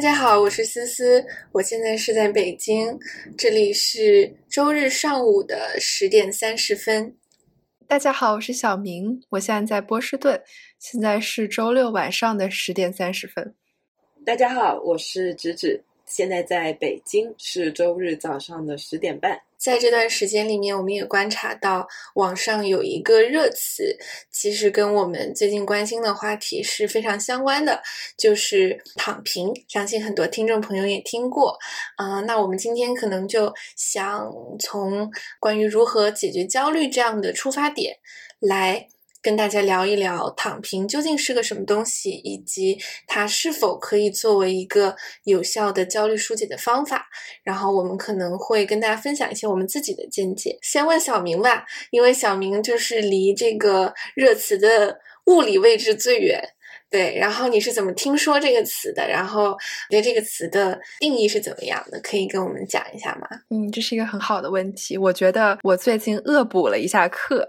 大家好，我是思思，我现在是在北京，这里是周日上午的十点三十分。大家好，我是小明，我现在在波士顿，现在是周六晚上的十点三十分。大家好，我是芷芷，现在在北京，是周日早上的十点半。在这段时间里面，我们也观察到网上有一个热词，其实跟我们最近关心的话题是非常相关的，就是躺平。相信很多听众朋友也听过。啊，那我们今天可能就想从关于如何解决焦虑这样的出发点来。跟大家聊一聊躺平究竟是个什么东西，以及它是否可以作为一个有效的焦虑疏解的方法。然后我们可能会跟大家分享一些我们自己的见解。先问小明吧，因为小明就是离这个热词的物理位置最远。对，然后你是怎么听说这个词的？然后对这个词的定义是怎么样的？可以跟我们讲一下吗？嗯，这是一个很好的问题。我觉得我最近恶补了一下课。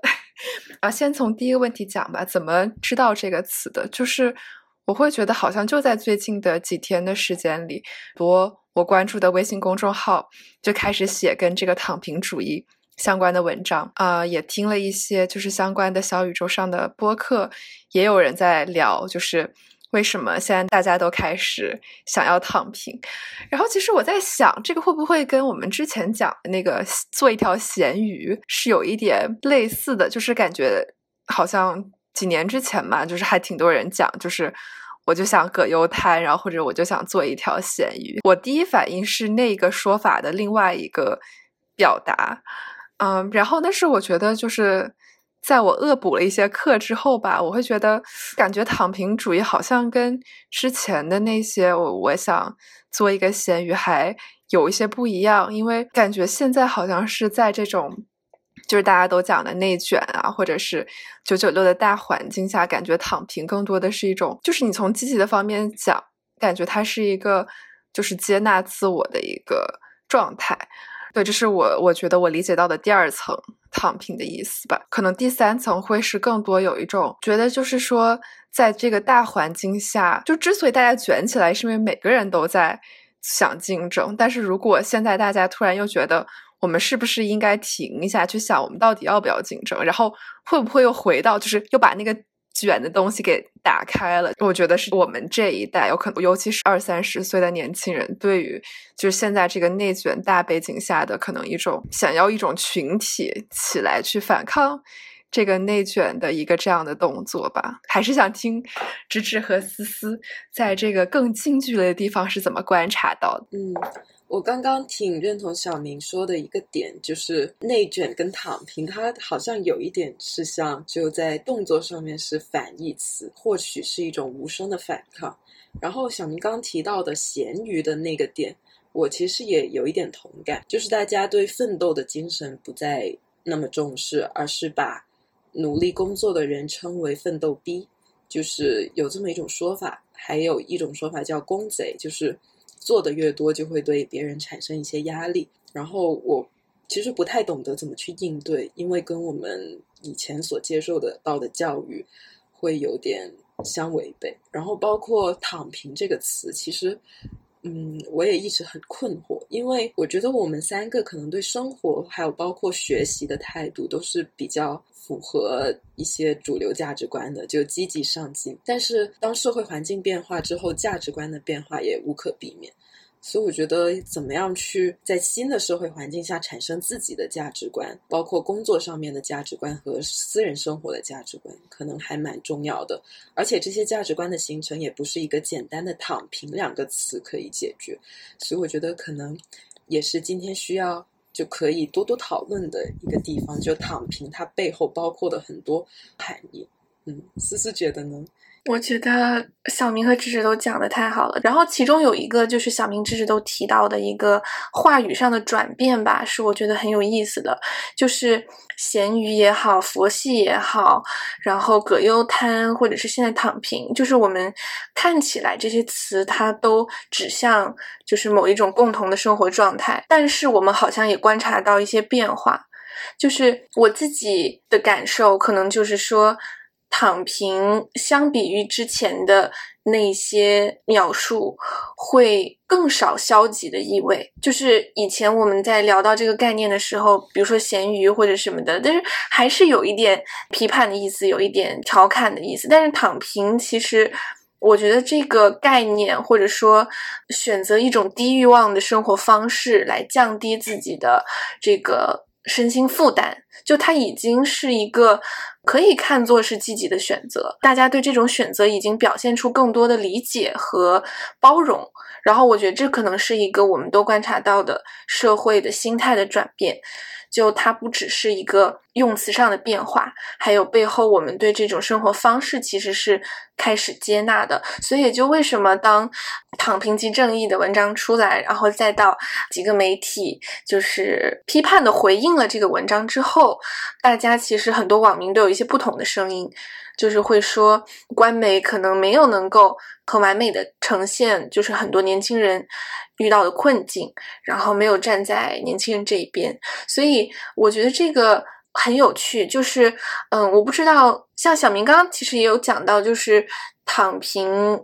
啊，先从第一个问题讲吧。怎么知道这个词的？就是我会觉得好像就在最近的几天的时间里，多我关注的微信公众号就开始写跟这个躺平主义相关的文章啊，也听了一些就是相关的小宇宙上的播客，也有人在聊，就是。为什么现在大家都开始想要躺平？然后其实我在想，这个会不会跟我们之前讲的那个做一条咸鱼是有一点类似的？就是感觉好像几年之前嘛，就是还挺多人讲，就是我就想葛优瘫，然后或者我就想做一条咸鱼。我第一反应是那个说法的另外一个表达，嗯，然后但是我觉得就是。在我恶补了一些课之后吧，我会觉得感觉躺平主义好像跟之前的那些我我想做一个咸鱼还有一些不一样，因为感觉现在好像是在这种就是大家都讲的内卷啊，或者是九九六的大环境下，感觉躺平更多的是一种，就是你从积极的方面讲，感觉它是一个就是接纳自我的一个状态。对，这是我我觉得我理解到的第二层躺平的意思吧。可能第三层会是更多有一种觉得，就是说，在这个大环境下，就之所以大家卷起来，是因为每个人都在想竞争。但是如果现在大家突然又觉得，我们是不是应该停一下，去想我们到底要不要竞争？然后会不会又回到，就是又把那个。卷的东西给打开了，我觉得是我们这一代有可能，尤其是二三十岁的年轻人，对于就是现在这个内卷大背景下的可能一种想要一种群体起来去反抗这个内卷的一个这样的动作吧。还是想听芝芝和思思在这个更近距离的地方是怎么观察到的。嗯。我刚刚挺认同小明说的一个点，就是内卷跟躺平，它好像有一点是像就在动作上面是反义词，或许是一种无声的反抗。然后小明刚提到的咸鱼的那个点，我其实也有一点同感，就是大家对奋斗的精神不再那么重视，而是把努力工作的人称为奋斗逼，就是有这么一种说法。还有一种说法叫工贼，就是。做的越多，就会对别人产生一些压力。然后我其实不太懂得怎么去应对，因为跟我们以前所接受的到的教育会有点相违背。然后包括“躺平”这个词，其实。嗯，我也一直很困惑，因为我觉得我们三个可能对生活还有包括学习的态度都是比较符合一些主流价值观的，就积极上进。但是当社会环境变化之后，价值观的变化也无可避免。所以我觉得，怎么样去在新的社会环境下产生自己的价值观，包括工作上面的价值观和私人生活的价值观，可能还蛮重要的。而且这些价值观的形成，也不是一个简单的“躺平”两个词可以解决。所以我觉得，可能也是今天需要就可以多多讨论的一个地方。就“躺平”它背后包括的很多含义。嗯，思思觉得呢？我觉得小明和芝芝都讲的太好了，然后其中有一个就是小明、芝芝都提到的一个话语上的转变吧，是我觉得很有意思的，就是咸鱼也好，佛系也好，然后葛优瘫或者是现在躺平，就是我们看起来这些词它都指向就是某一种共同的生活状态，但是我们好像也观察到一些变化，就是我自己的感受可能就是说。躺平相比于之前的那些描述，会更少消极的意味。就是以前我们在聊到这个概念的时候，比如说咸鱼或者什么的，但是还是有一点批判的意思，有一点调侃的意思。但是躺平，其实我觉得这个概念，或者说选择一种低欲望的生活方式来降低自己的这个身心负担，就它已经是一个。可以看作是积极的选择，大家对这种选择已经表现出更多的理解和包容。然后，我觉得这可能是一个我们都观察到的社会的心态的转变。就它不只是一个用词上的变化，还有背后我们对这种生活方式其实是开始接纳的。所以也就为什么当躺平即正义的文章出来，然后再到几个媒体就是批判的回应了这个文章之后，大家其实很多网民都有一些不同的声音。就是会说，官媒可能没有能够很完美的呈现，就是很多年轻人遇到的困境，然后没有站在年轻人这一边，所以我觉得这个很有趣。就是，嗯，我不知道，像小明刚刚其实也有讲到，就是躺平。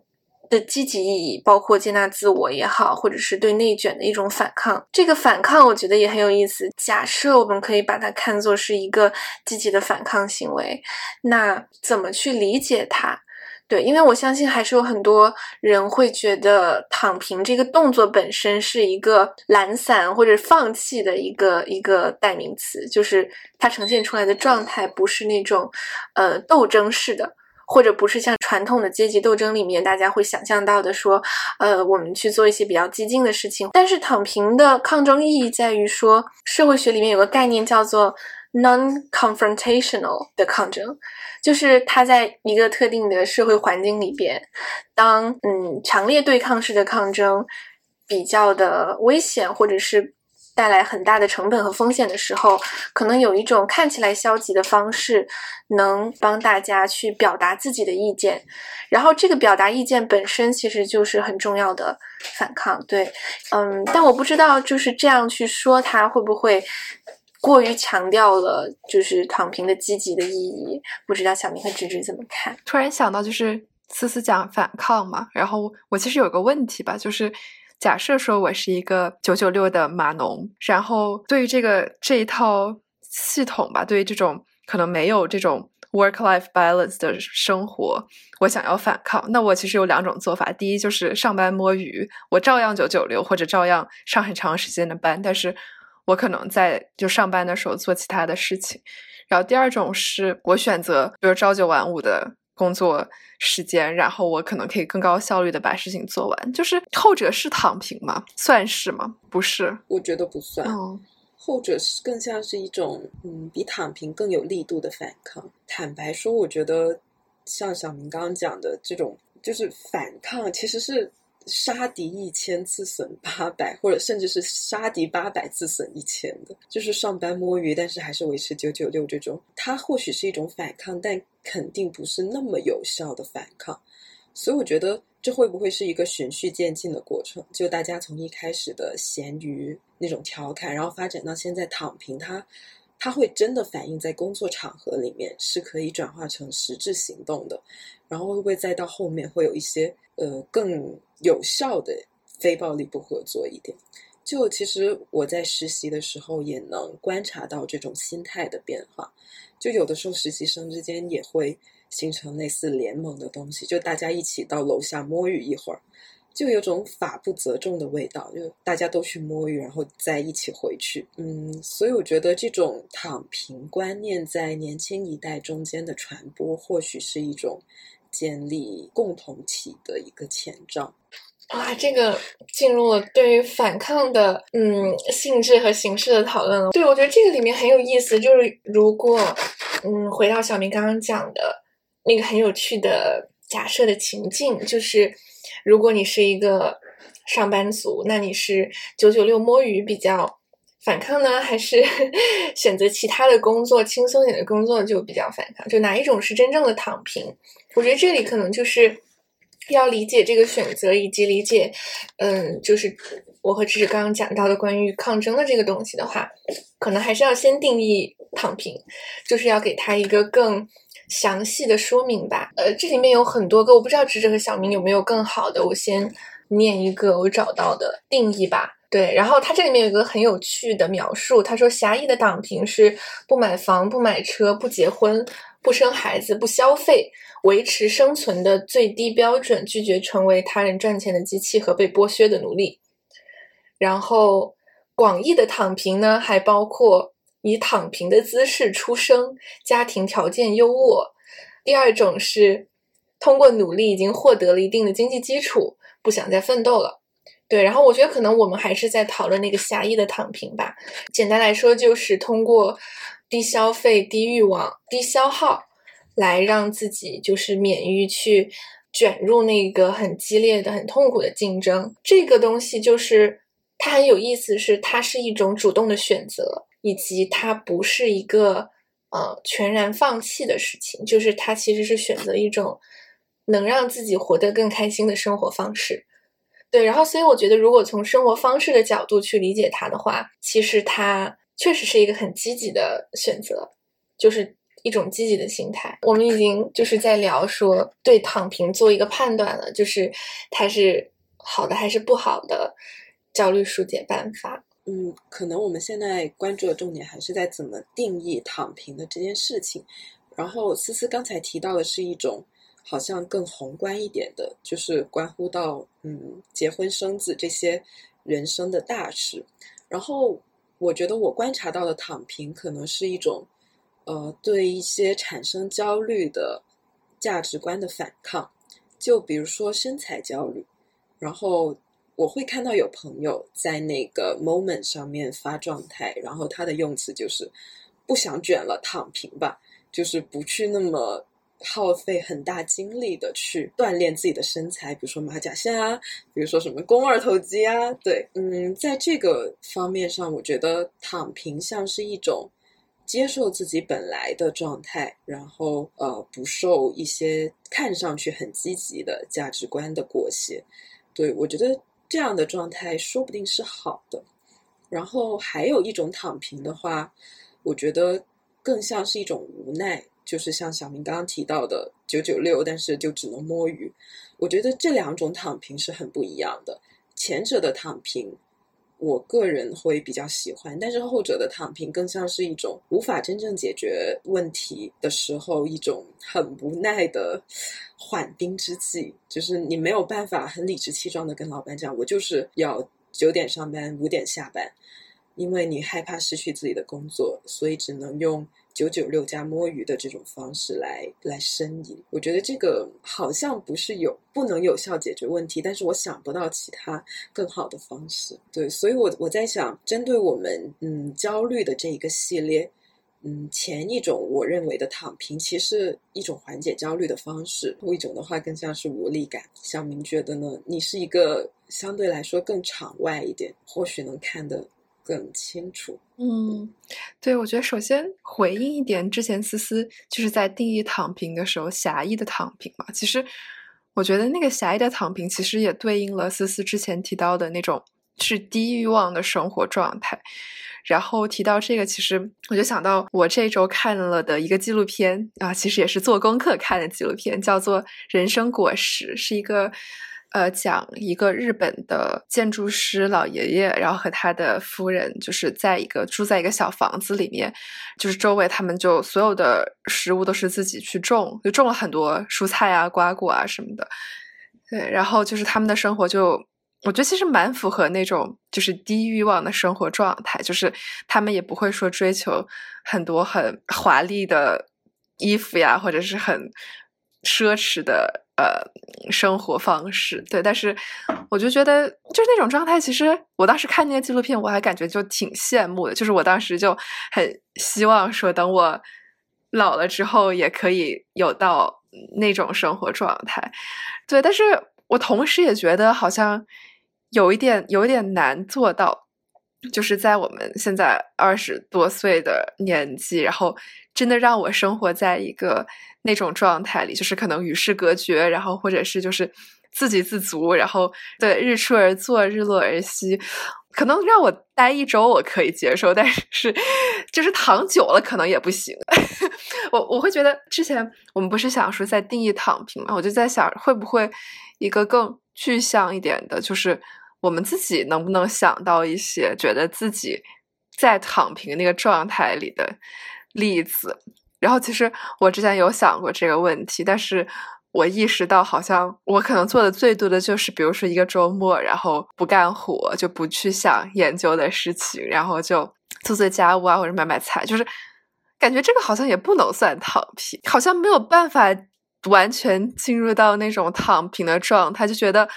的积极意义，包括接纳自我也好，或者是对内卷的一种反抗。这个反抗，我觉得也很有意思。假设我们可以把它看作是一个积极的反抗行为，那怎么去理解它？对，因为我相信还是有很多人会觉得躺平这个动作本身是一个懒散或者放弃的一个一个代名词，就是它呈现出来的状态不是那种呃斗争式的。或者不是像传统的阶级斗争里面大家会想象到的说，呃，我们去做一些比较激进的事情。但是躺平的抗争意义在于说，社会学里面有个概念叫做 non-confrontational 的抗争，就是它在一个特定的社会环境里边，当嗯强烈对抗式的抗争比较的危险，或者是。带来很大的成本和风险的时候，可能有一种看起来消极的方式，能帮大家去表达自己的意见。然后，这个表达意见本身其实就是很重要的反抗。对，嗯，但我不知道就是这样去说，它会不会过于强调了就是躺平的积极的意义？不知道小明和芝芝怎么看？突然想到，就是思思讲反抗嘛，然后我其实有个问题吧，就是。假设说我是一个九九六的码农，然后对于这个这一套系统吧，对于这种可能没有这种 work life balance 的生活，我想要反抗，那我其实有两种做法。第一就是上班摸鱼，我照样九九六或者照样上很长时间的班，但是我可能在就上班的时候做其他的事情。然后第二种是我选择比如朝九晚五的。工作时间，然后我可能可以更高效率的把事情做完。就是后者是躺平吗？算是吗？不是，我觉得不算。后者是更像是一种，嗯，比躺平更有力度的反抗。坦白说，我觉得像小明刚刚讲的这种，就是反抗，其实是。杀敌一千，自损八百，或者甚至是杀敌八百，自损一千的，就是上班摸鱼，但是还是维持九九六这种。它或许是一种反抗，但肯定不是那么有效的反抗。所以我觉得这会不会是一个循序渐进的过程？就大家从一开始的咸鱼那种调侃，然后发展到现在躺平，它它会真的反映在工作场合里面，是可以转化成实质行动的。然后会不会再到后面会有一些呃更有效的非暴力不合作一点？就其实我在实习的时候也能观察到这种心态的变化。就有的时候实习生之间也会形成类似联盟的东西，就大家一起到楼下摸鱼一会儿，就有种法不责众的味道，就大家都去摸鱼，然后再一起回去。嗯，所以我觉得这种躺平观念在年轻一代中间的传播，或许是一种。建立共同体的一个前兆。哇，这个进入了对于反抗的嗯性质和形式的讨论了。对，我觉得这个里面很有意思。就是如果嗯回到小明刚刚讲的那个很有趣的假设的情境，就是如果你是一个上班族，那你是九九六摸鱼比较。反抗呢，还是 选择其他的工作，轻松点的工作就比较反抗？就哪一种是真正的躺平？我觉得这里可能就是要理解这个选择，以及理解，嗯，就是我和芝芝刚刚讲到的关于抗争的这个东西的话，可能还是要先定义躺平，就是要给他一个更详细的说明吧。呃，这里面有很多个，我不知道智者和小明有没有更好的，我先念一个我找到的定义吧。对，然后它这里面有一个很有趣的描述，他说狭义的躺平是不买房、不买车、不结婚、不生孩子、不消费，维持生存的最低标准，拒绝成为他人赚钱的机器和被剥削的奴隶。然后广义的躺平呢，还包括以躺平的姿势出生，家庭条件优渥。第二种是通过努力已经获得了一定的经济基础，不想再奋斗了。对，然后我觉得可能我们还是在讨论那个狭义的躺平吧。简单来说，就是通过低消费、低欲望、低消耗，来让自己就是免于去卷入那个很激烈的、很痛苦的竞争。这个东西就是它很有意思，是它是一种主动的选择，以及它不是一个呃全然放弃的事情，就是它其实是选择一种能让自己活得更开心的生活方式。对，然后所以我觉得，如果从生活方式的角度去理解它的话，其实它确实是一个很积极的选择，就是一种积极的心态。我们已经就是在聊说对躺平做一个判断了，就是它是好的还是不好的焦虑疏解办法。嗯，可能我们现在关注的重点还是在怎么定义躺平的这件事情。然后思思刚才提到的是一种。好像更宏观一点的，就是关乎到嗯结婚生子这些人生的大事。然后我觉得我观察到的躺平，可能是一种呃对一些产生焦虑的价值观的反抗。就比如说身材焦虑，然后我会看到有朋友在那个 moment 上面发状态，然后他的用词就是不想卷了，躺平吧，就是不去那么。耗费很大精力的去锻炼自己的身材，比如说马甲线啊，比如说什么肱二头肌啊，对，嗯，在这个方面上，我觉得躺平像是一种接受自己本来的状态，然后呃不受一些看上去很积极的价值观的裹挟，对我觉得这样的状态说不定是好的。然后还有一种躺平的话，我觉得更像是一种无奈。就是像小明刚刚提到的九九六，但是就只能摸鱼。我觉得这两种躺平是很不一样的。前者的躺平，我个人会比较喜欢，但是后者的躺平更像是一种无法真正解决问题的时候一种很无奈的缓兵之计。就是你没有办法很理直气壮的跟老板讲，我就是要九点上班，五点下班，因为你害怕失去自己的工作，所以只能用。九九六加摸鱼的这种方式来来呻吟，我觉得这个好像不是有不能有效解决问题，但是我想不到其他更好的方式。对，所以我我在想，针对我们嗯焦虑的这一个系列，嗯前一种我认为的躺平，其实一种缓解焦虑的方式，后一种的话更像是无力感。小明觉得呢，你是一个相对来说更场外一点，或许能看得。更清楚，嗯，对，我觉得首先回应一点，之前思思就是在定义躺平的时候，狭义的躺平嘛。其实我觉得那个狭义的躺平，其实也对应了思思之前提到的那种是低欲望的生活状态。然后提到这个，其实我就想到我这周看了的一个纪录片啊，其实也是做功课看的纪录片，叫做《人生果实》，是一个。呃，讲一个日本的建筑师老爷爷，然后和他的夫人，就是在一个住在一个小房子里面，就是周围他们就所有的食物都是自己去种，就种了很多蔬菜啊、瓜果啊什么的。对，然后就是他们的生活就，我觉得其实蛮符合那种就是低欲望的生活状态，就是他们也不会说追求很多很华丽的衣服呀，或者是很奢侈的。呃，生活方式对，但是我就觉得就是那种状态。其实我当时看那个纪录片，我还感觉就挺羡慕的。就是我当时就很希望说，等我老了之后，也可以有到那种生活状态。对，但是我同时也觉得好像有一点有一点难做到，就是在我们现在二十多岁的年纪，然后真的让我生活在一个。那种状态里，就是可能与世隔绝，然后或者是就是自给自足，然后对日出而作，日落而息，可能让我待一周我可以接受，但是就是躺久了可能也不行。我我会觉得之前我们不是想说在定义躺平嘛，我就在想会不会一个更具象一点的，就是我们自己能不能想到一些觉得自己在躺平那个状态里的例子。然后其实我之前有想过这个问题，但是我意识到好像我可能做的最多的就是，比如说一个周末，然后不干活，就不去想研究的事情，然后就做做家务啊，或者买买菜，就是。感觉这个好像也不能算躺平，好像没有办法完全进入到那种躺平的状态，就觉得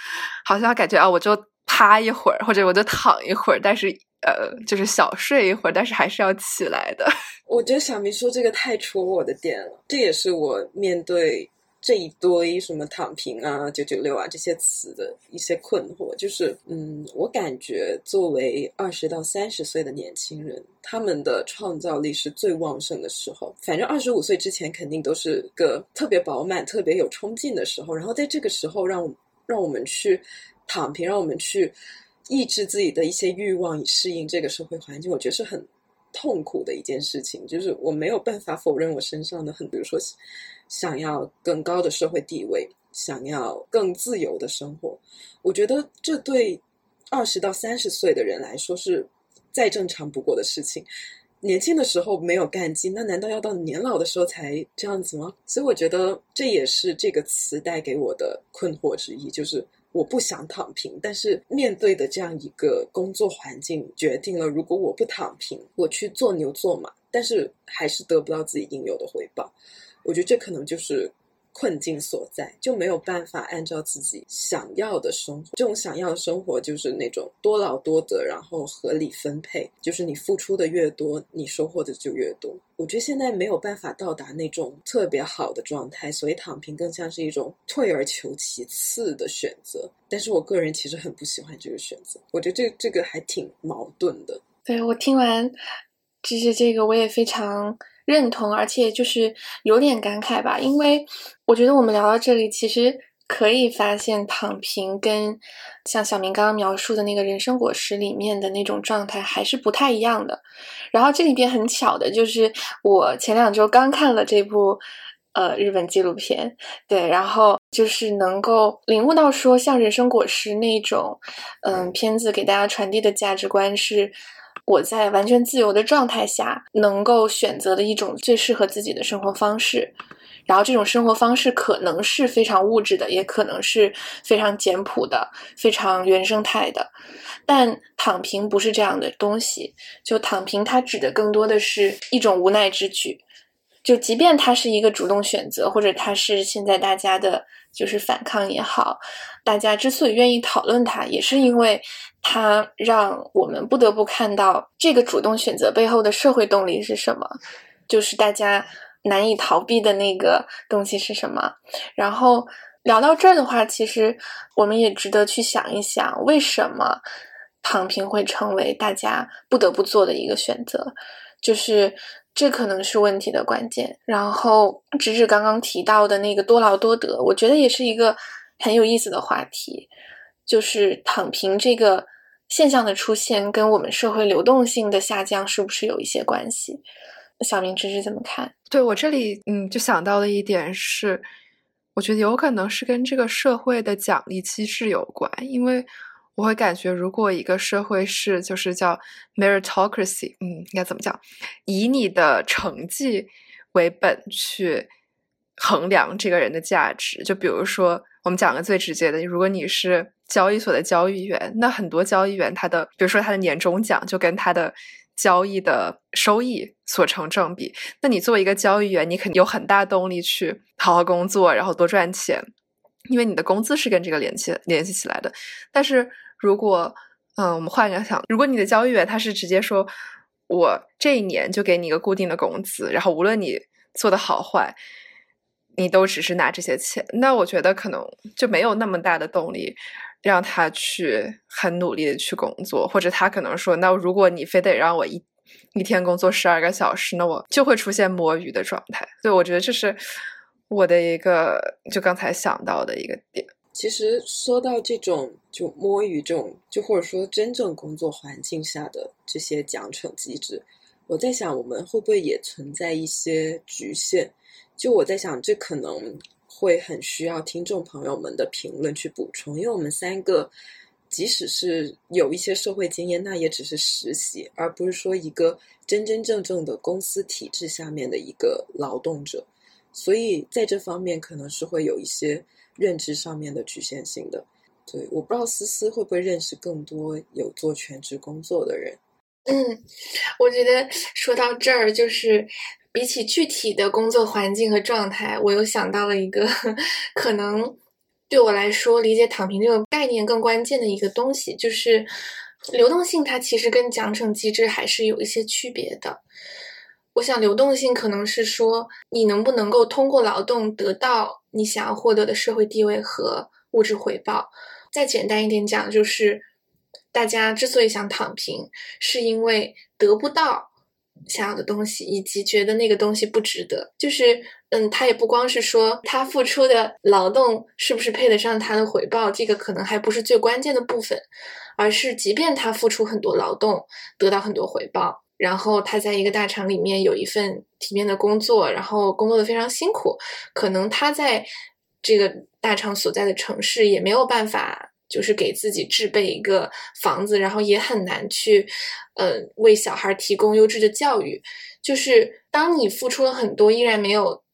好像感觉啊，我就趴一会儿，或者我就躺一会儿，但是呃，就是小睡一会儿，但是还是要起来的。我觉得小明说这个太戳我的点了，这也是我面对。这一堆什么躺平啊、九九六啊这些词的一些困惑，就是嗯，我感觉作为二十到三十岁的年轻人，他们的创造力是最旺盛的时候。反正二十五岁之前肯定都是个特别饱满、特别有冲劲的时候。然后在这个时候，让让我们去躺平，让我们去抑制自己的一些欲望，以适应这个社会环境，我觉得是很痛苦的一件事情。就是我没有办法否认我身上的很，比如说。想要更高的社会地位，想要更自由的生活，我觉得这对二十到三十岁的人来说是再正常不过的事情。年轻的时候没有干劲，那难道要到年老的时候才这样子吗？所以我觉得这也是这个词带给我的困惑之一，就是我不想躺平，但是面对的这样一个工作环境，决定了如果我不躺平，我去做牛做马，但是还是得不到自己应有的回报。我觉得这可能就是困境所在，就没有办法按照自己想要的生活。这种想要的生活就是那种多劳多得，然后合理分配，就是你付出的越多，你收获的就越多。我觉得现在没有办法到达那种特别好的状态，所以躺平更像是一种退而求其次的选择。但是我个人其实很不喜欢这个选择，我觉得这这个还挺矛盾的。对我听完，其实这个我也非常。认同，而且就是有点感慨吧，因为我觉得我们聊到这里，其实可以发现躺平跟像小明刚刚描述的那个人生果实里面的那种状态还是不太一样的。然后这里边很巧的就是，我前两周刚看了这部呃日本纪录片，对，然后就是能够领悟到说，像人生果实那种嗯片子给大家传递的价值观是。我在完全自由的状态下，能够选择的一种最适合自己的生活方式，然后这种生活方式可能是非常物质的，也可能是非常简朴的、非常原生态的。但躺平不是这样的东西，就躺平它指的更多的是一种无奈之举。就即便它是一个主动选择，或者它是现在大家的就是反抗也好，大家之所以愿意讨论它，也是因为。它让我们不得不看到这个主动选择背后的社会动力是什么，就是大家难以逃避的那个东西是什么。然后聊到这儿的话，其实我们也值得去想一想，为什么躺平会成为大家不得不做的一个选择？就是这可能是问题的关键。然后直指刚刚提到的那个多劳多得，我觉得也是一个很有意思的话题。就是躺平这个现象的出现，跟我们社会流动性的下降是不是有一些关系？小明芝芝怎么看？对我这里，嗯，就想到了一点是，我觉得有可能是跟这个社会的奖励机制有关，因为我会感觉，如果一个社会是就是叫 meritocracy，嗯，应该怎么讲？以你的成绩为本去衡量这个人的价值，就比如说，我们讲个最直接的，如果你是。交易所的交易员，那很多交易员他的，比如说他的年终奖就跟他的交易的收益所成正比。那你作为一个交易员，你肯定有很大动力去好好工作，然后多赚钱，因为你的工资是跟这个联系联系起来的。但是如果，嗯，我们换个想，如果你的交易员他是直接说，我这一年就给你一个固定的工资，然后无论你做的好坏，你都只是拿这些钱，那我觉得可能就没有那么大的动力。让他去很努力的去工作，或者他可能说，那如果你非得让我一一天工作十二个小时，那我就会出现摸鱼的状态。所以我觉得这是我的一个就刚才想到的一个点。其实说到这种就摸鱼这种，就或者说真正工作环境下的这些奖惩机制，我在想，我们会不会也存在一些局限？就我在想，这可能会很需要听众朋友们的评论去补充，因为我们三个即使是有一些社会经验，那也只是实习，而不是说一个真真正正的公司体制下面的一个劳动者，所以在这方面可能是会有一些认知上面的局限性的。对，我不知道思思会不会认识更多有做全职工作的人。嗯，我觉得说到这儿，就是比起具体的工作环境和状态，我又想到了一个可能对我来说理解躺平这个概念更关键的一个东西，就是流动性。它其实跟奖惩机制还是有一些区别的。我想，流动性可能是说你能不能够通过劳动得到你想要获得的社会地位和物质回报。再简单一点讲，就是。大家之所以想躺平，是因为得不到想要的东西，以及觉得那个东西不值得。就是，嗯，他也不光是说他付出的劳动是不是配得上他的回报，这个可能还不是最关键的部分，而是即便他付出很多劳动，得到很多回报，然后他在一个大厂里面有一份体面的工作，然后工作的非常辛苦，可能他在这个大厂所在的城市也没有办法。就是给自己置备一个房子，然后也很难去，呃，为小孩提供优质的教育。就是当你付出了很多，依然没有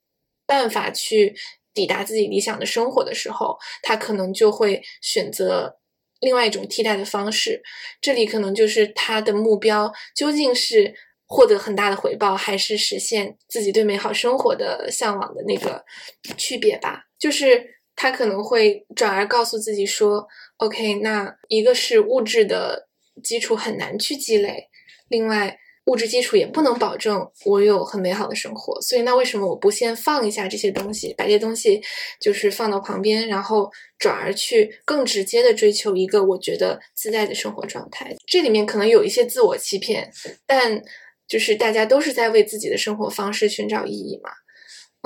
办法去抵达自己理想的生活的时候，他可能就会选择另外一种替代的方式。这里可能就是他的目标究竟是获得很大的回报，还是实现自己对美好生活的向往的那个区别吧。就是他可能会转而告诉自己说。OK，那一个是物质的基础很难去积累，另外物质基础也不能保证我有很美好的生活，所以那为什么我不先放一下这些东西，把这些东西就是放到旁边，然后转而去更直接的追求一个我觉得自在的生活状态？这里面可能有一些自我欺骗，但就是大家都是在为自己的生活方式寻找意义嘛。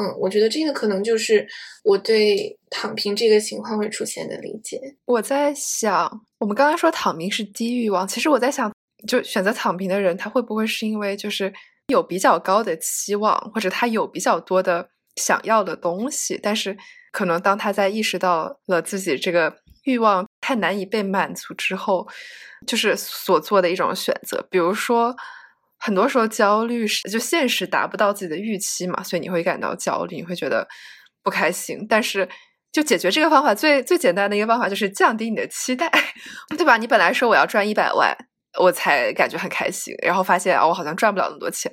嗯，我觉得这个可能就是我对躺平这个情况会出现的理解。我在想，我们刚刚说躺平是低欲望，其实我在想，就选择躺平的人，他会不会是因为就是有比较高的期望，或者他有比较多的想要的东西，但是可能当他在意识到了自己这个欲望太难以被满足之后，就是所做的一种选择，比如说。很多时候焦虑是就现实达不到自己的预期嘛，所以你会感到焦虑，你会觉得不开心。但是就解决这个方法最最简单的一个方法就是降低你的期待，对吧？你本来说我要赚一百万，我才感觉很开心，然后发现啊，我好像赚不了那么多钱。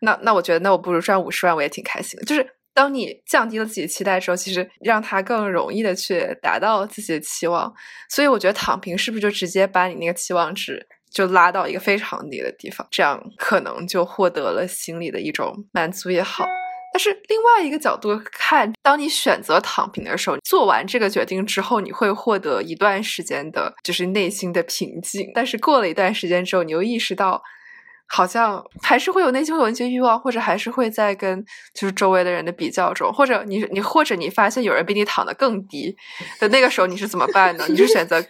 那那我觉得那我不如赚五十万，我也挺开心的。就是当你降低了自己期待之后，其实让他更容易的去达到自己的期望。所以我觉得躺平是不是就直接把你那个期望值？就拉到一个非常低的地方，这样可能就获得了心理的一种满足也好。但是另外一个角度看，当你选择躺平的时候，做完这个决定之后，你会获得一段时间的，就是内心的平静。但是过了一段时间之后，你又意识到。好像还是会有内心有一些欲望，或者还是会在跟就是周围的人的比较中，或者你你或者你发现有人比你躺得更低的那个时候，你是怎么办呢？你是选择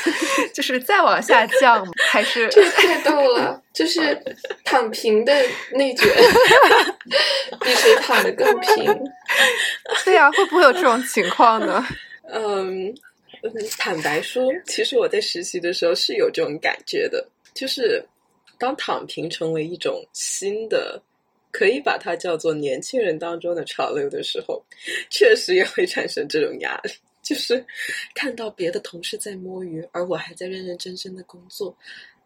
就是再往下降，还是这太逗了？就是躺平的内卷，比谁躺得更平？对呀，会不会有这种情况呢？嗯，坦白说，其实我在实习的时候是有这种感觉的，就是。当躺平成为一种新的，可以把它叫做年轻人当中的潮流的时候，确实也会产生这种压力。就是看到别的同事在摸鱼，而我还在认认真真的工作，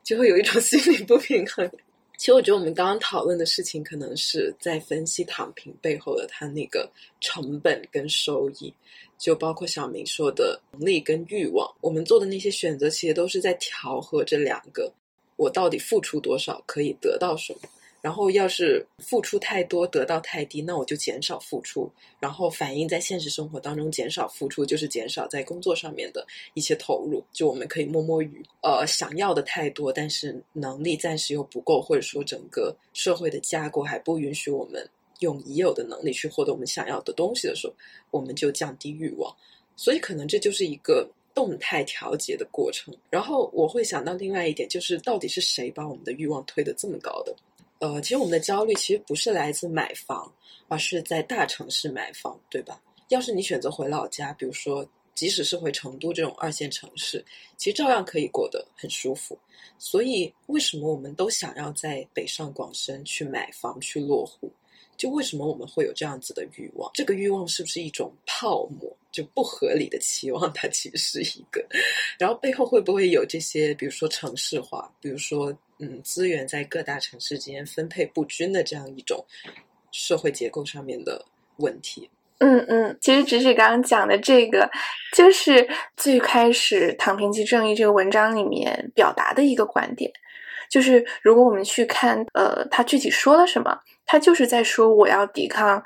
就会有一种 心理不平衡。其实我觉得我们刚刚讨论的事情，可能是在分析躺平背后的它那个成本跟收益，就包括小明说的能力跟欲望。我们做的那些选择，其实都是在调和这两个。我到底付出多少可以得到什么？然后要是付出太多得到太低，那我就减少付出，然后反映在现实生活当中减少付出，就是减少在工作上面的一些投入。就我们可以摸摸鱼，呃，想要的太多，但是能力暂时又不够，或者说整个社会的架构还不允许我们用已有的能力去获得我们想要的东西的时候，我们就降低欲望。所以可能这就是一个。动态调节的过程，然后我会想到另外一点，就是到底是谁把我们的欲望推得这么高的？呃，其实我们的焦虑其实不是来自买房，而是在大城市买房，对吧？要是你选择回老家，比如说，即使是回成都这种二线城市，其实照样可以过得很舒服。所以，为什么我们都想要在北上广深去买房、去落户？就为什么我们会有这样子的欲望？这个欲望是不是一种泡沫？就不合理的期望，它其实是一个。然后背后会不会有这些，比如说城市化，比如说嗯，资源在各大城市之间分配不均的这样一种社会结构上面的问题？嗯嗯，其实只是刚刚讲的这个，就是最开始《躺平即正义》这个文章里面表达的一个观点，就是如果我们去看，呃，他具体说了什么，他就是在说我要抵抗。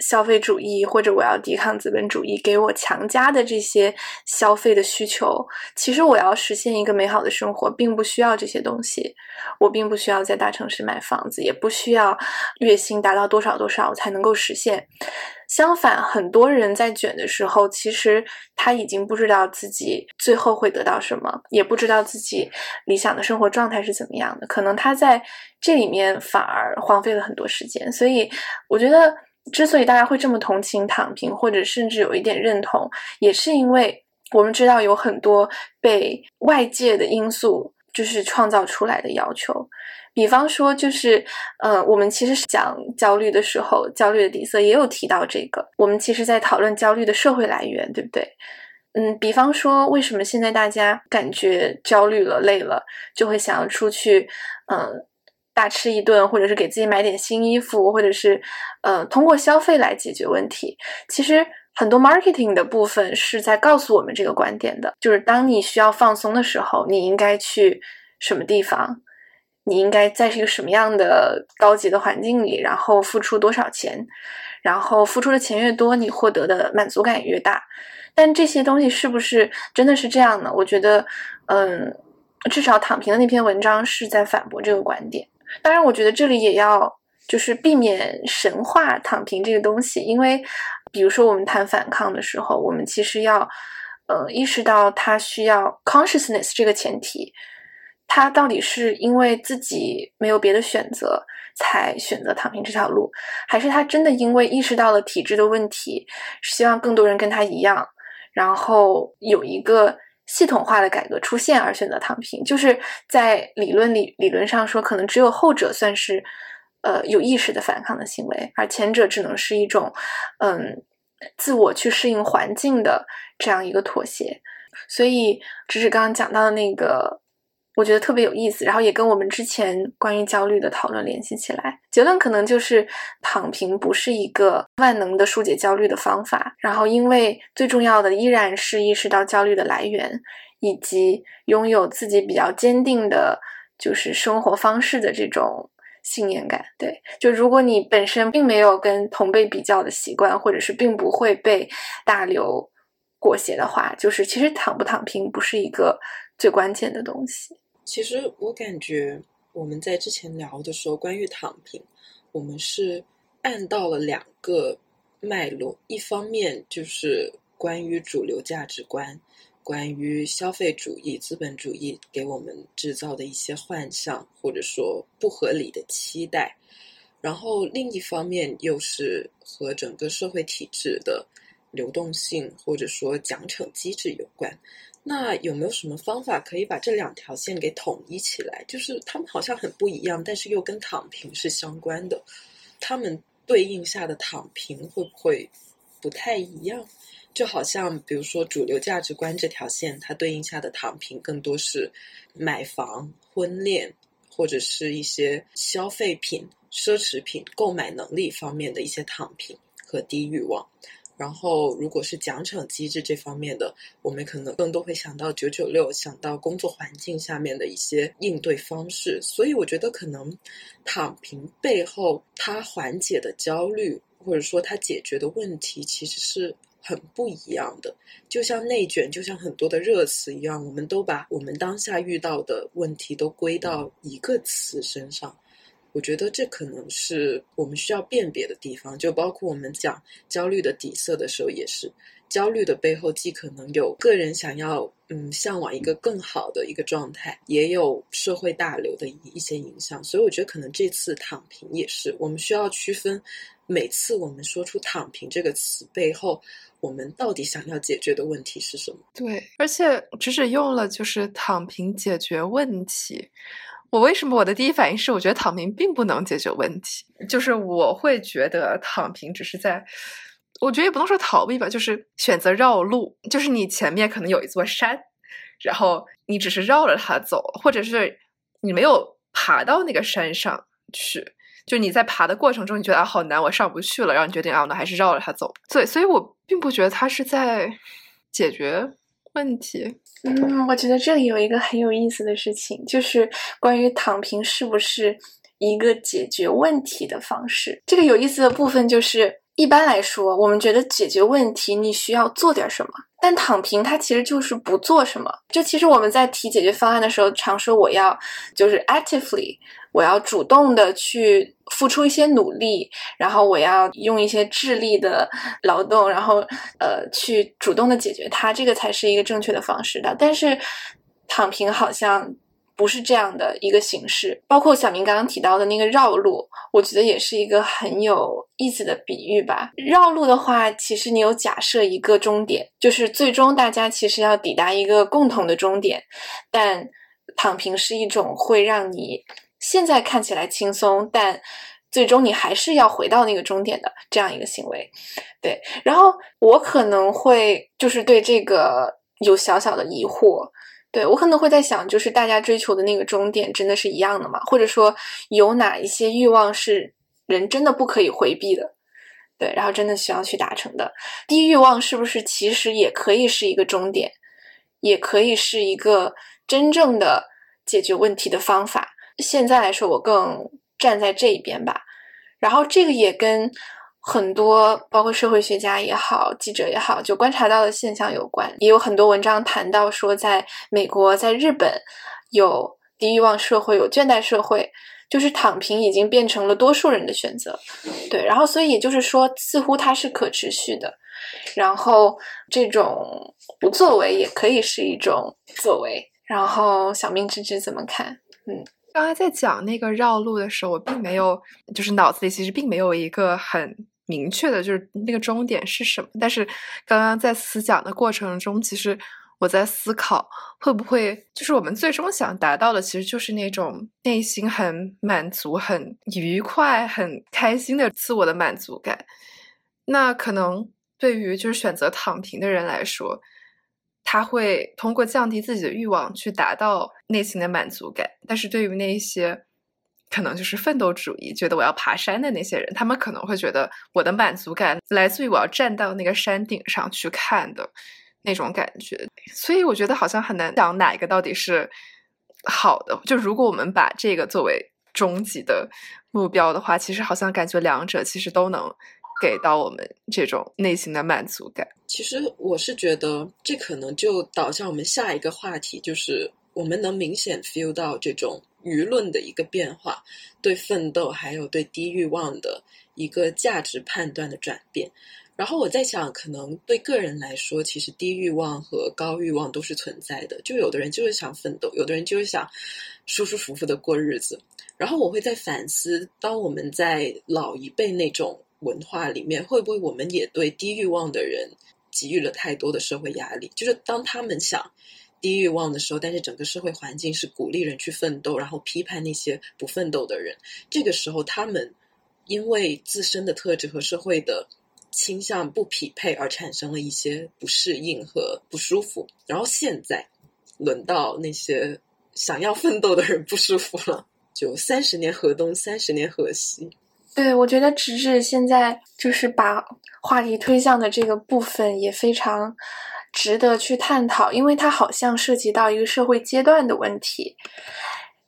消费主义或者我要抵抗资本主义给我强加的这些消费的需求，其实我要实现一个美好的生活，并不需要这些东西。我并不需要在大城市买房子，也不需要月薪达到多少多少才能够实现。相反，很多人在卷的时候，其实他已经不知道自己最后会得到什么，也不知道自己理想的生活状态是怎么样的。可能他在这里面反而荒废了很多时间。所以，我觉得。之所以大家会这么同情躺平，或者甚至有一点认同，也是因为我们知道有很多被外界的因素就是创造出来的要求。比方说，就是呃，我们其实讲焦虑的时候，焦虑的底色也有提到这个。我们其实在讨论焦虑的社会来源，对不对？嗯，比方说，为什么现在大家感觉焦虑了、累了，就会想要出去，嗯。大吃一顿，或者是给自己买点新衣服，或者是，呃，通过消费来解决问题。其实很多 marketing 的部分是在告诉我们这个观点的，就是当你需要放松的时候，你应该去什么地方，你应该在一个什么样的高级的环境里，然后付出多少钱，然后付出的钱越多，你获得的满足感越大。但这些东西是不是真的是这样呢？我觉得，嗯，至少躺平的那篇文章是在反驳这个观点。当然，我觉得这里也要就是避免神话躺平这个东西，因为比如说我们谈反抗的时候，我们其实要呃意识到他需要 consciousness 这个前提，他到底是因为自己没有别的选择才选择躺平这条路，还是他真的因为意识到了体制的问题，希望更多人跟他一样，然后有一个。系统化的改革出现而选择躺平，就是在理论理理论上说，可能只有后者算是呃有意识的反抗的行为，而前者只能是一种嗯自我去适应环境的这样一个妥协。所以，只是刚刚讲到的那个。我觉得特别有意思，然后也跟我们之前关于焦虑的讨论联系起来。结论可能就是躺平不是一个万能的疏解焦虑的方法。然后，因为最重要的依然是意识到焦虑的来源，以及拥有自己比较坚定的，就是生活方式的这种信念感。对，就如果你本身并没有跟同辈比较的习惯，或者是并不会被大流裹挟的话，就是其实躺不躺平不是一个最关键的东西。其实我感觉我们在之前聊的时候，关于躺平，我们是按到了两个脉络。一方面就是关于主流价值观，关于消费主义、资本主义给我们制造的一些幻象，或者说不合理的期待；然后另一方面又是和整个社会体制的流动性，或者说奖惩机制有关。那有没有什么方法可以把这两条线给统一起来？就是他们好像很不一样，但是又跟躺平是相关的。他们对应下的躺平会不会不太一样？就好像比如说主流价值观这条线，它对应下的躺平更多是买房、婚恋，或者是一些消费品、奢侈品购买能力方面的一些躺平和低欲望。然后，如果是奖惩机制这方面的，我们可能更多会想到九九六，想到工作环境下面的一些应对方式。所以，我觉得可能躺平背后它缓解的焦虑，或者说它解决的问题，其实是很不一样的。就像内卷，就像很多的热词一样，我们都把我们当下遇到的问题都归到一个词身上。我觉得这可能是我们需要辨别的地方，就包括我们讲焦虑的底色的时候，也是焦虑的背后，既可能有个人想要嗯向往一个更好的一个状态，也有社会大流的一一些影响。所以我觉得可能这次躺平也是我们需要区分，每次我们说出“躺平”这个词背后，我们到底想要解决的问题是什么？对，而且只是用了就是“躺平”解决问题。我为什么我的第一反应是，我觉得躺平并不能解决问题，就是我会觉得躺平只是在，我觉得也不能说逃避吧，就是选择绕路，就是你前面可能有一座山，然后你只是绕着它走，或者是你没有爬到那个山上去，就你在爬的过程中，你觉得啊好难，我上不去了，然后你决定啊那还是绕着它走，所以所以我并不觉得它是在解决问题。嗯，我觉得这里有一个很有意思的事情，就是关于躺平是不是一个解决问题的方式。这个有意思的部分就是，一般来说，我们觉得解决问题你需要做点什么，但躺平它其实就是不做什么。就其实我们在提解决方案的时候，常说我要就是 actively。我要主动的去付出一些努力，然后我要用一些智力的劳动，然后呃去主动的解决它，这个才是一个正确的方式的。但是躺平好像不是这样的一个形式。包括小明刚刚提到的那个绕路，我觉得也是一个很有意思的比喻吧。绕路的话，其实你有假设一个终点，就是最终大家其实要抵达一个共同的终点，但躺平是一种会让你。现在看起来轻松，但最终你还是要回到那个终点的这样一个行为，对。然后我可能会就是对这个有小小的疑惑，对我可能会在想，就是大家追求的那个终点真的是一样的吗？或者说有哪一些欲望是人真的不可以回避的？对，然后真的需要去达成的低欲望是不是其实也可以是一个终点，也可以是一个真正的解决问题的方法？现在来说，我更站在这一边吧。然后这个也跟很多包括社会学家也好、记者也好，就观察到的现象有关。也有很多文章谈到说，在美国、在日本有低欲望社会、有倦怠社会，就是躺平已经变成了多数人的选择。对，然后所以也就是说，似乎它是可持续的。然后这种不作为也可以是一种作为。然后小明芝芝怎么看？嗯。刚才在讲那个绕路的时候，我并没有，就是脑子里其实并没有一个很明确的，就是那个终点是什么。但是刚刚在思讲的过程中，其实我在思考，会不会就是我们最终想达到的，其实就是那种内心很满足、很愉快、很开心的自我的满足感。那可能对于就是选择躺平的人来说。他会通过降低自己的欲望去达到内心的满足感，但是对于那些可能就是奋斗主义，觉得我要爬山的那些人，他们可能会觉得我的满足感来自于我要站到那个山顶上去看的那种感觉。所以我觉得好像很难讲哪一个到底是好的。就如果我们把这个作为终极的目标的话，其实好像感觉两者其实都能。给到我们这种内心的满足感。其实我是觉得，这可能就导向我们下一个话题，就是我们能明显 feel 到这种舆论的一个变化，对奋斗还有对低欲望的一个价值判断的转变。然后我在想，可能对个人来说，其实低欲望和高欲望都是存在的。就有的人就是想奋斗，有的人就是想舒舒服服的过日子。然后我会在反思，当我们在老一辈那种。文化里面会不会我们也对低欲望的人给予了太多的社会压力？就是当他们想低欲望的时候，但是整个社会环境是鼓励人去奋斗，然后批判那些不奋斗的人。这个时候，他们因为自身的特质和社会的倾向不匹配，而产生了一些不适应和不舒服。然后现在轮到那些想要奋斗的人不舒服了，就三十年河东，三十年河西。对，我觉得直至现在就是把话题推向的这个部分也非常值得去探讨，因为它好像涉及到一个社会阶段的问题。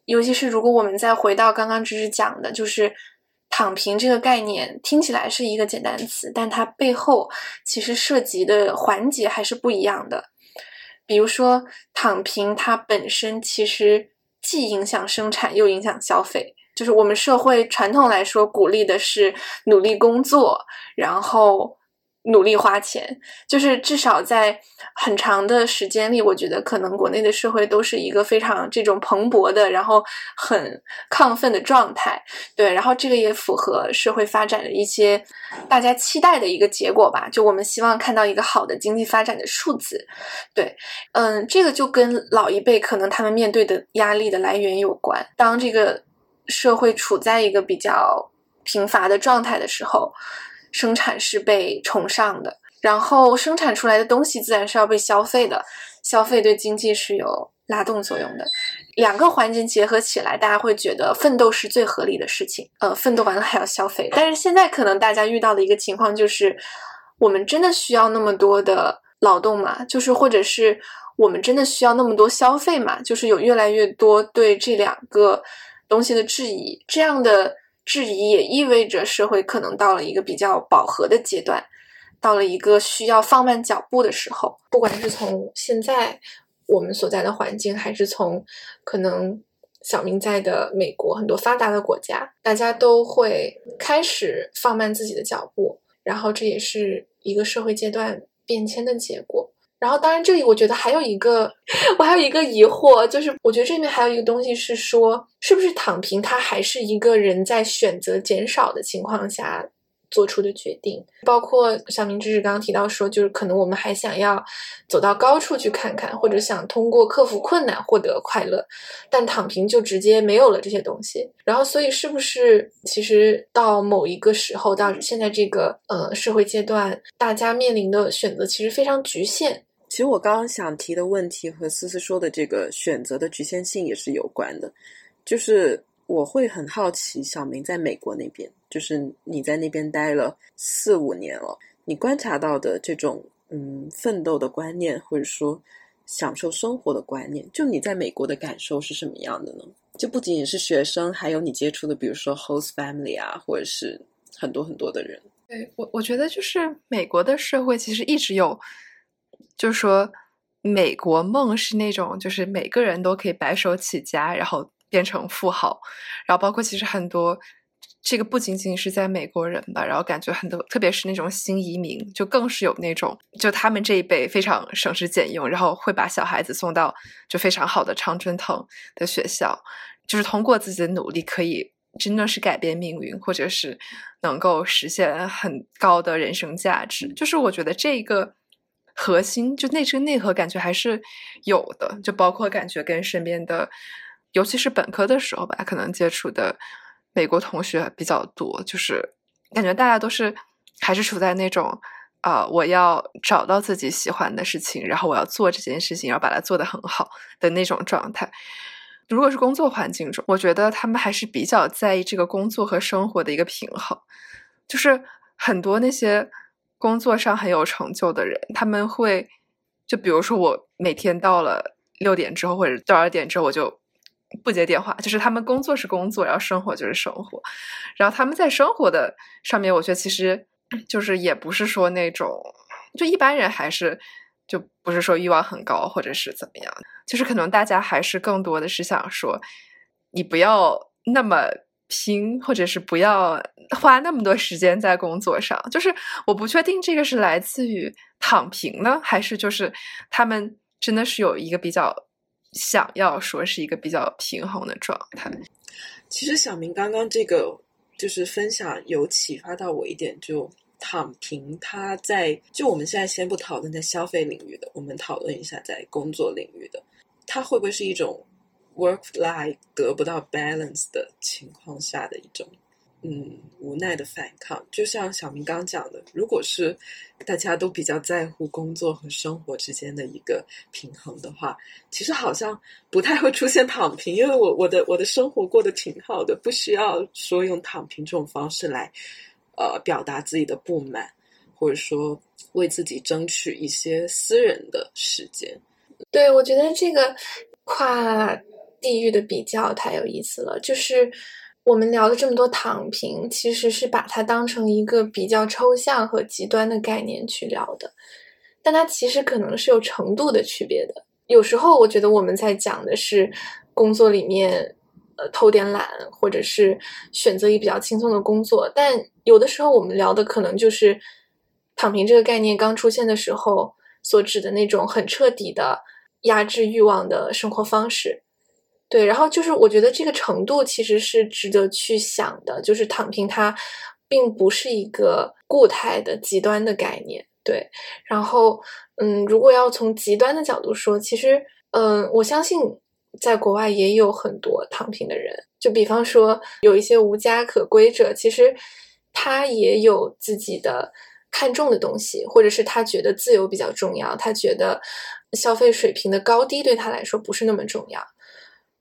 尤其是如果我们再回到刚刚直至讲的，就是“躺平”这个概念，听起来是一个简单词，但它背后其实涉及的环节还是不一样的。比如说，躺平它本身其实既影响生产，又影响消费。就是我们社会传统来说，鼓励的是努力工作，然后努力花钱，就是至少在很长的时间里，我觉得可能国内的社会都是一个非常这种蓬勃的，然后很亢奋的状态。对，然后这个也符合社会发展的一些大家期待的一个结果吧。就我们希望看到一个好的经济发展的数字。对，嗯，这个就跟老一辈可能他们面对的压力的来源有关。当这个社会处在一个比较贫乏的状态的时候。生产是被崇尚的，然后生产出来的东西自然是要被消费的，消费对经济是有拉动作用的。两个环境结合起来，大家会觉得奋斗是最合理的事情。呃，奋斗完了还要消费，但是现在可能大家遇到的一个情况就是，我们真的需要那么多的劳动吗？就是或者是我们真的需要那么多消费吗？就是有越来越多对这两个东西的质疑，这样的。质疑也意味着社会可能到了一个比较饱和的阶段，到了一个需要放慢脚步的时候。不管是从现在我们所在的环境，还是从可能小明在的美国很多发达的国家，大家都会开始放慢自己的脚步，然后这也是一个社会阶段变迁的结果。然后，当然，这里我觉得还有一个，我还有一个疑惑，就是我觉得这里面还有一个东西是说，是不是躺平，它还是一个人在选择减少的情况下。做出的决定，包括小明知识刚刚提到说，就是可能我们还想要走到高处去看看，或者想通过克服困难获得快乐，但躺平就直接没有了这些东西。然后，所以是不是其实到某一个时候，到现在这个呃社会阶段，大家面临的选择其实非常局限。其实我刚刚想提的问题和思思说的这个选择的局限性也是有关的，就是。我会很好奇，小明在美国那边，就是你在那边待了四五年了，你观察到的这种嗯奋斗的观念，或者说享受生活的观念，就你在美国的感受是什么样的呢？就不仅仅是学生，还有你接触的，比如说 host family 啊，或者是很多很多的人。对我，我觉得就是美国的社会其实一直有，就说美国梦是那种，就是每个人都可以白手起家，然后。变成富豪，然后包括其实很多，这个不仅仅是在美国人吧，然后感觉很多，特别是那种新移民，就更是有那种，就他们这一辈非常省吃俭用，然后会把小孩子送到就非常好的常春藤的学校，就是通过自己的努力可以真的是改变命运，或者是能够实现很高的人生价值。就是我觉得这个核心，就内这个内核感觉还是有的，就包括感觉跟身边的。尤其是本科的时候吧，可能接触的美国同学比较多，就是感觉大家都是还是处在那种啊，我要找到自己喜欢的事情，然后我要做这件事情，然后把它做得很好的那种状态。如果是工作环境中，我觉得他们还是比较在意这个工作和生活的一个平衡。就是很多那些工作上很有成就的人，他们会就比如说我每天到了六点之后或者多少点之后，我就。不接电话，就是他们工作是工作，然后生活就是生活，然后他们在生活的上面，我觉得其实就是也不是说那种，就一般人还是就不是说欲望很高或者是怎么样，就是可能大家还是更多的是想说，你不要那么拼，或者是不要花那么多时间在工作上，就是我不确定这个是来自于躺平呢，还是就是他们真的是有一个比较。想要说是一个比较平衡的状态。其实小明刚刚这个就是分享有启发到我一点，就躺平，他在就我们现在先不讨论在消费领域的，我们讨论一下在工作领域的，它会不会是一种 work life 得不到 balance 的情况下的一种。嗯，无奈的反抗，就像小明刚讲的，如果是大家都比较在乎工作和生活之间的一个平衡的话，其实好像不太会出现躺平，因为我我的我的生活过得挺好的，不需要说用躺平这种方式来呃表达自己的不满，或者说为自己争取一些私人的时间。对，我觉得这个跨地域的比较太有意思了，就是。我们聊了这么多躺平，其实是把它当成一个比较抽象和极端的概念去聊的，但它其实可能是有程度的区别的。有时候我觉得我们在讲的是工作里面，呃，偷点懒，或者是选择一比较轻松的工作，但有的时候我们聊的可能就是躺平这个概念刚出现的时候所指的那种很彻底的压制欲望的生活方式。对，然后就是我觉得这个程度其实是值得去想的，就是躺平它并不是一个固态的极端的概念。对，然后嗯，如果要从极端的角度说，其实嗯，我相信在国外也有很多躺平的人，就比方说有一些无家可归者，其实他也有自己的看重的东西，或者是他觉得自由比较重要，他觉得消费水平的高低对他来说不是那么重要。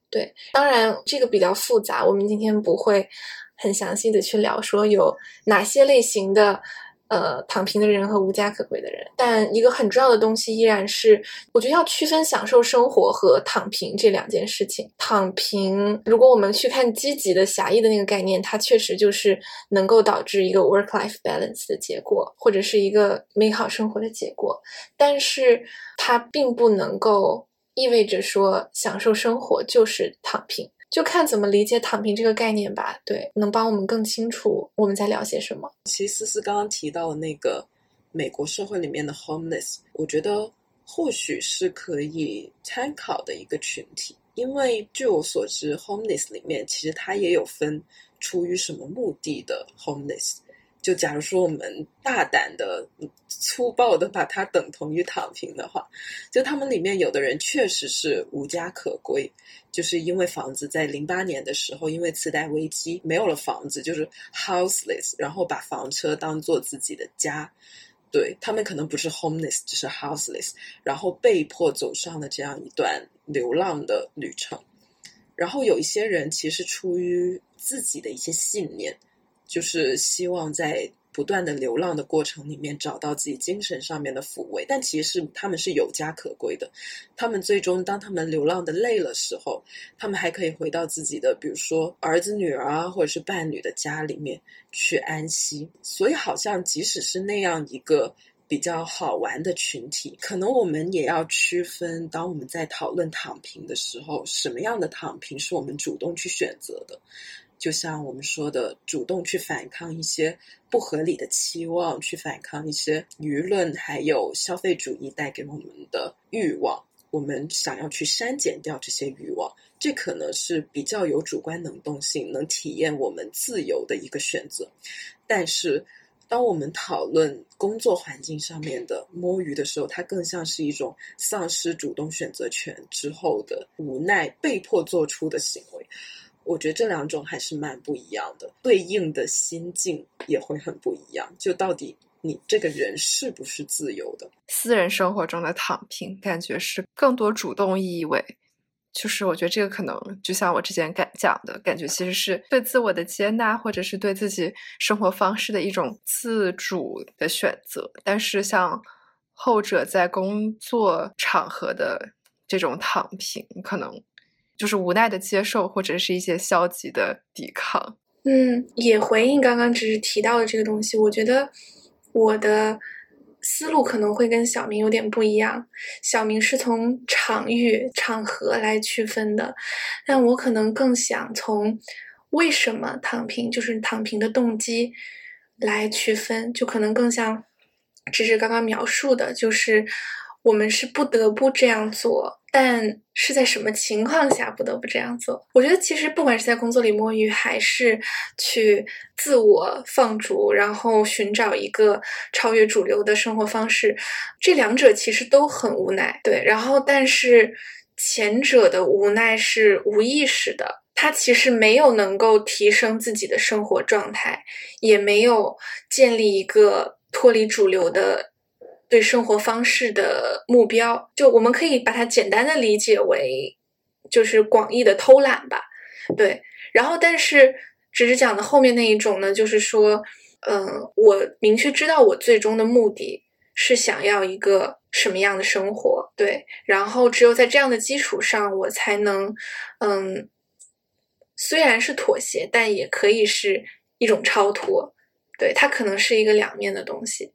对，当然这个比较复杂，我们今天不会很详细的去聊说有哪些类型的呃躺平的人和无家可归的人。但一个很重要的东西依然是，我觉得要区分享受生活和躺平这两件事情。躺平，如果我们去看积极的狭义的那个概念，它确实就是能够导致一个 work-life balance 的结果，或者是一个美好生活的结果。但是它并不能够。意味着说，享受生活就是躺平，就看怎么理解“躺平”这个概念吧。对，能帮我们更清楚我们在聊些什么。其实思思刚刚提到的那个美国社会里面的 homeless，我觉得或许是可以参考的一个群体，因为据我所知，homeless 里面其实它也有分出于什么目的的 homeless。就假如说我们大胆的、粗暴的把它等同于躺平的话，就他们里面有的人确实是无家可归，就是因为房子在零八年的时候因为次贷危机没有了房子，就是 houseless，然后把房车当做自己的家，对他们可能不是 homeless，只是 houseless，然后被迫走上了这样一段流浪的旅程。然后有一些人其实出于自己的一些信念。就是希望在不断的流浪的过程里面找到自己精神上面的抚慰，但其实他们是有家可归的。他们最终当他们流浪的累了时候，他们还可以回到自己的，比如说儿子、女儿啊，或者是伴侣的家里面去安息。所以，好像即使是那样一个比较好玩的群体，可能我们也要区分：当我们在讨论躺平的时候，什么样的躺平是我们主动去选择的？就像我们说的，主动去反抗一些不合理的期望，去反抗一些舆论还有消费主义带给我们的欲望，我们想要去删减掉这些欲望，这可能是比较有主观能动性，能体验我们自由的一个选择。但是，当我们讨论工作环境上面的摸鱼的时候，它更像是一种丧失主动选择权之后的无奈被迫做出的行为。我觉得这两种还是蛮不一样的，对应的心境也会很不一样。就到底你这个人是不是自由的？私人生活中的躺平，感觉是更多主动意味。就是我觉得这个可能就像我之前感讲的感觉，其实是对自我的接纳，或者是对自己生活方式的一种自主的选择。但是像后者在工作场合的这种躺平，可能。就是无奈的接受，或者是一些消极的抵抗。嗯，也回应刚刚只是提到的这个东西。我觉得我的思路可能会跟小明有点不一样。小明是从场域、场合来区分的，但我可能更想从为什么躺平，就是躺平的动机来区分。就可能更像只是刚刚描述的，就是我们是不得不这样做。但是在什么情况下不得不这样做？我觉得其实不管是在工作里摸鱼，还是去自我放逐，然后寻找一个超越主流的生活方式，这两者其实都很无奈。对，然后但是前者的无奈是无意识的，他其实没有能够提升自己的生活状态，也没有建立一个脱离主流的。对生活方式的目标，就我们可以把它简单的理解为，就是广义的偷懒吧。对，然后但是只是讲的后面那一种呢，就是说，嗯，我明确知道我最终的目的是想要一个什么样的生活，对，然后只有在这样的基础上，我才能，嗯，虽然是妥协，但也可以是一种超脱，对，它可能是一个两面的东西。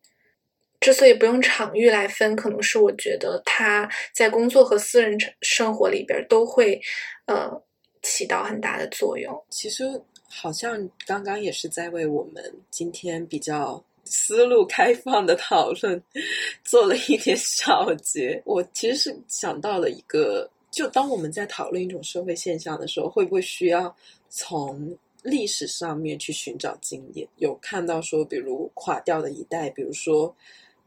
之所以不用场域来分，可能是我觉得他在工作和私人生活里边都会，呃，起到很大的作用。其实好像刚刚也是在为我们今天比较思路开放的讨论做了一点小结。我其实是想到了一个，就当我们在讨论一种社会现象的时候，会不会需要从历史上面去寻找经验？有看到说，比如垮掉的一代，比如说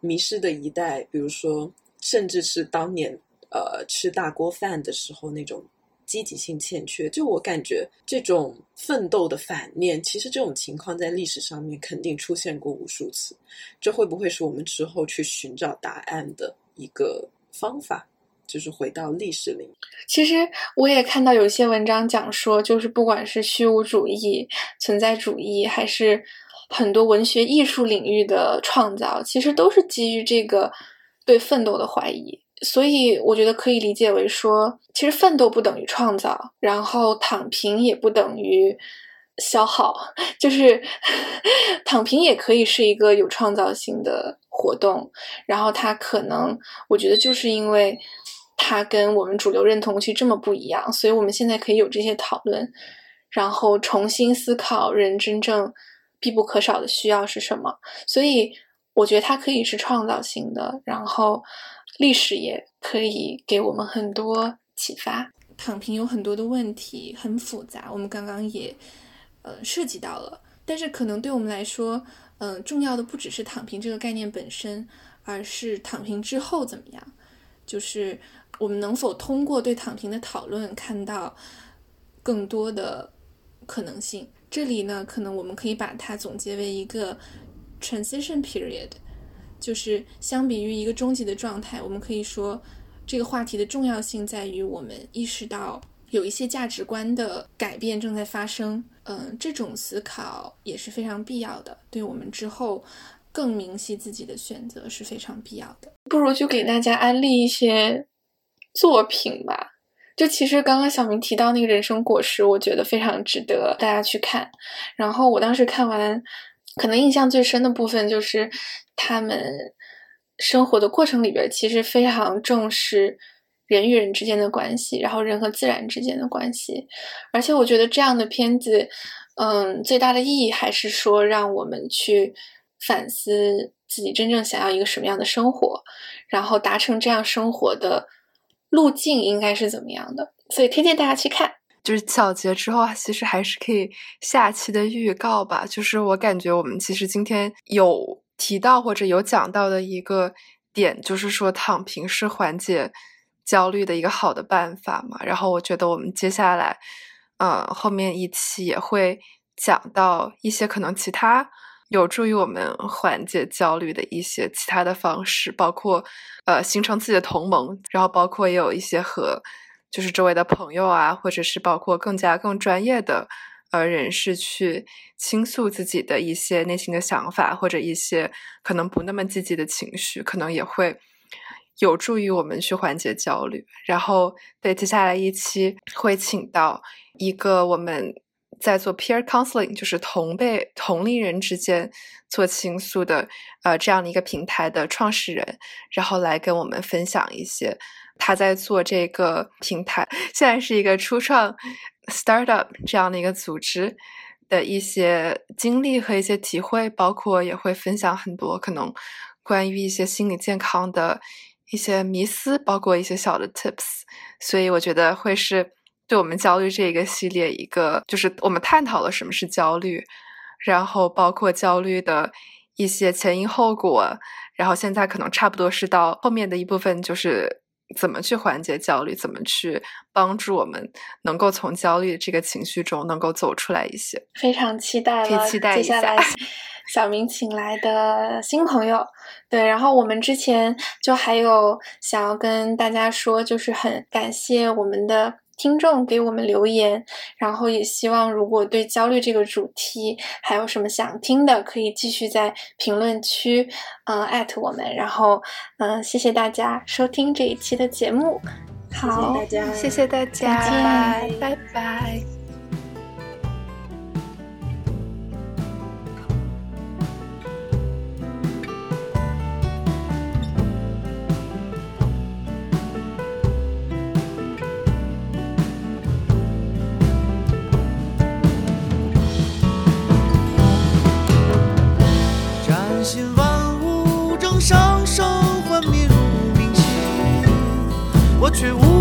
迷失的一代，比如说甚至是当年呃吃大锅饭的时候那种。积极性欠缺，就我感觉，这种奋斗的反面，其实这种情况在历史上面肯定出现过无数次。这会不会是我们之后去寻找答案的一个方法？就是回到历史里。其实我也看到有些文章讲说，就是不管是虚无主义、存在主义，还是很多文学艺术领域的创造，其实都是基于这个对奋斗的怀疑。所以我觉得可以理解为说，其实奋斗不等于创造，然后躺平也不等于消耗，就是 躺平也可以是一个有创造性的活动。然后它可能，我觉得就是因为它跟我们主流认同去这么不一样，所以我们现在可以有这些讨论，然后重新思考人真正必不可少的需要是什么。所以我觉得它可以是创造性的，然后。历史也可以给我们很多启发。躺平有很多的问题，很复杂。我们刚刚也呃涉及到了，但是可能对我们来说，嗯，重要的不只是躺平这个概念本身，而是躺平之后怎么样。就是我们能否通过对躺平的讨论，看到更多的可能性。这里呢，可能我们可以把它总结为一个 transition period。就是相比于一个终极的状态，我们可以说，这个话题的重要性在于我们意识到有一些价值观的改变正在发生。嗯，这种思考也是非常必要的，对我们之后更明晰自己的选择是非常必要的。不如就给大家安利一些作品吧。就其实刚刚小明提到那个人生果实，我觉得非常值得大家去看。然后我当时看完。可能印象最深的部分就是他们生活的过程里边，其实非常重视人与人之间的关系，然后人和自然之间的关系。而且我觉得这样的片子，嗯，最大的意义还是说让我们去反思自己真正想要一个什么样的生活，然后达成这样生活的路径应该是怎么样的。所以推荐大家去看。就是小结之后，其实还是可以下期的预告吧。就是我感觉我们其实今天有提到或者有讲到的一个点，就是说躺平是缓解焦虑的一个好的办法嘛。然后我觉得我们接下来，嗯，后面一期也会讲到一些可能其他有助于我们缓解焦虑的一些其他的方式，包括呃形成自己的同盟，然后包括也有一些和。就是周围的朋友啊，或者是包括更加更专业的呃人士去倾诉自己的一些内心的想法，或者一些可能不那么积极的情绪，可能也会有助于我们去缓解焦虑。然后，对接下来一期会请到一个我们在做 peer counseling，就是同辈同龄人之间做倾诉的呃这样的一个平台的创始人，然后来跟我们分享一些。他在做这个平台，现在是一个初创 startup 这样的一个组织的一些经历和一些体会，包括也会分享很多可能关于一些心理健康的一些迷思，包括一些小的 tips。所以我觉得会是对我们焦虑这一个系列一个，就是我们探讨了什么是焦虑，然后包括焦虑的一些前因后果，然后现在可能差不多是到后面的一部分就是。怎么去缓解焦虑？怎么去帮助我们能够从焦虑这个情绪中能够走出来一些？非常期待了，期待接下来 小明请来的新朋友。对，然后我们之前就还有想要跟大家说，就是很感谢我们的。听众给我们留言，然后也希望如果对焦虑这个主题还有什么想听的，可以继续在评论区，嗯，艾特我们。然后，嗯，谢谢大家收听这一期的节目。好，谢谢大家，再见，拜拜。信却无。